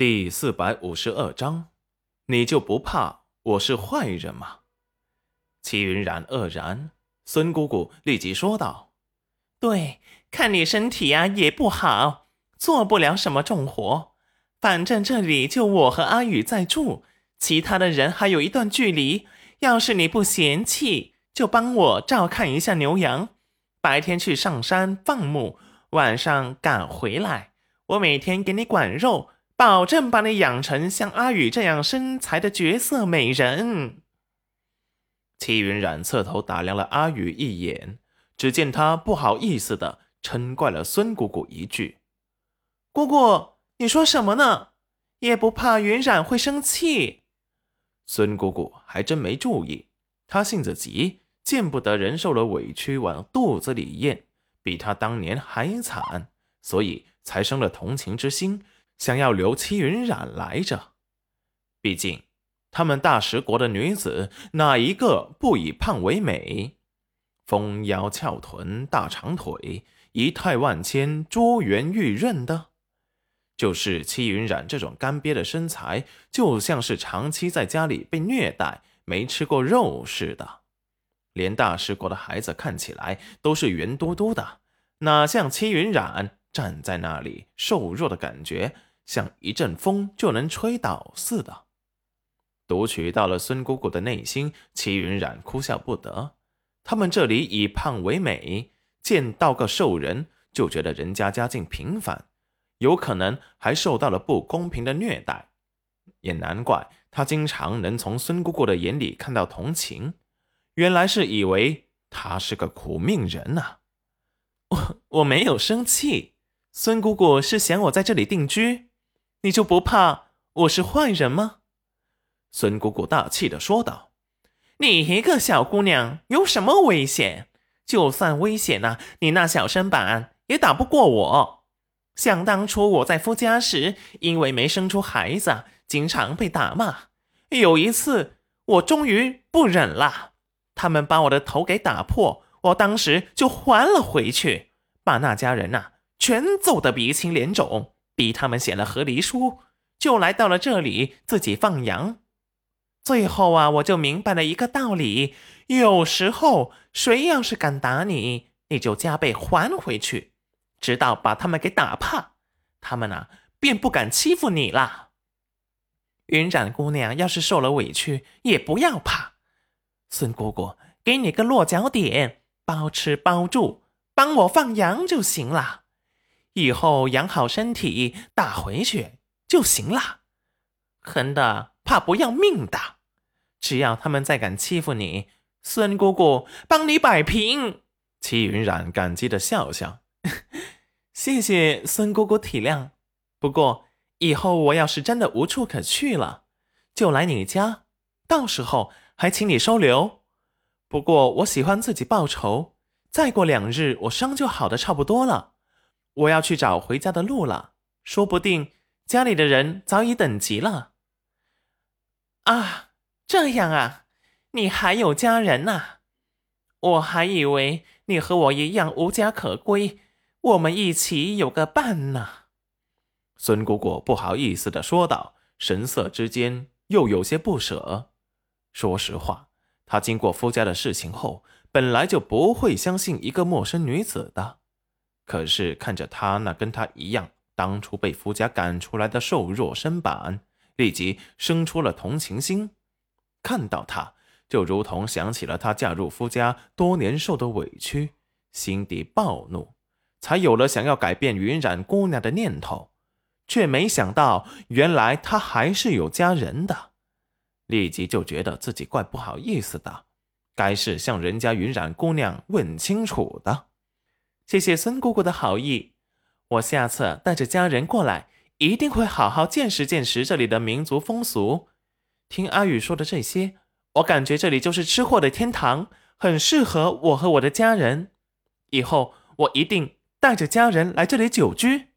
第四百五十二章，你就不怕我是坏人吗？齐云冉愕然，孙姑姑立即说道：“对，看你身体呀也不好，做不了什么重活。反正这里就我和阿宇在住，其他的人还有一段距离。要是你不嫌弃，就帮我照看一下牛羊，白天去上山放牧，晚上赶回来，我每天给你管肉。”保证把你养成像阿宇这样身材的绝色美人。齐云染侧头打量了阿宇一眼，只见他不好意思的嗔怪了孙姑姑一句：“姑姑，你说什么呢？也不怕云冉会生气？”孙姑姑还真没注意，她性子急，见不得人受了委屈往肚子里咽，比她当年还惨，所以才生了同情之心。想要留戚云染来着，毕竟他们大食国的女子哪一个不以胖为美？丰腰翘臀、大长腿、仪态万千、珠圆玉润的，就是戚云染这种干瘪的身材，就像是长期在家里被虐待、没吃过肉似的。连大食国的孩子看起来都是圆嘟嘟的，哪像戚云染站在那里瘦弱的感觉？像一阵风就能吹倒似的，读取到了孙姑姑的内心，齐云冉哭笑不得。他们这里以胖为美，见到个瘦人就觉得人家家境平凡，有可能还受到了不公平的虐待。也难怪他经常能从孙姑姑的眼里看到同情，原来是以为他是个苦命人呐。我 我没有生气，孙姑姑是嫌我在这里定居。你就不怕我是坏人吗？孙姑姑大气的说道：“你一个小姑娘有什么危险？就算危险呢，你那小身板也打不过我。想当初我在夫家时，因为没生出孩子，经常被打骂。有一次，我终于不忍了，他们把我的头给打破，我当时就还了回去，把那家人呐全揍得鼻青脸肿。”逼他们写了和离书，就来到了这里自己放羊。最后啊，我就明白了一个道理：有时候谁要是敢打你，你就加倍还回去，直到把他们给打怕，他们啊便不敢欺负你了。云染姑娘要是受了委屈，也不要怕，孙姑姑给你个落脚点，包吃包住，帮我放羊就行了。以后养好身体，打回去就行了。横的怕不要命的，只要他们再敢欺负你，孙姑姑帮你摆平。齐云冉感激的笑笑，谢谢孙姑姑体谅。不过以后我要是真的无处可去了，就来你家，到时候还请你收留。不过我喜欢自己报仇，再过两日我伤就好的差不多了。我要去找回家的路了，说不定家里的人早已等急了。啊，这样啊，你还有家人呐？我还以为你和我一样无家可归，我们一起有个伴呢。孙姑姑不好意思的说道，神色之间又有些不舍。说实话，她经过夫家的事情后，本来就不会相信一个陌生女子的。可是看着他那跟他一样当初被夫家赶出来的瘦弱身板，立即生出了同情心。看到他，就如同想起了他嫁入夫家多年受的委屈，心底暴怒，才有了想要改变云染姑娘的念头。却没想到，原来他还是有家人的，立即就觉得自己怪不好意思的，该是向人家云染姑娘问清楚的。谢谢孙姑姑的好意，我下次带着家人过来，一定会好好见识见识这里的民族风俗。听阿宇说的这些，我感觉这里就是吃货的天堂，很适合我和我的家人。以后我一定带着家人来这里久居。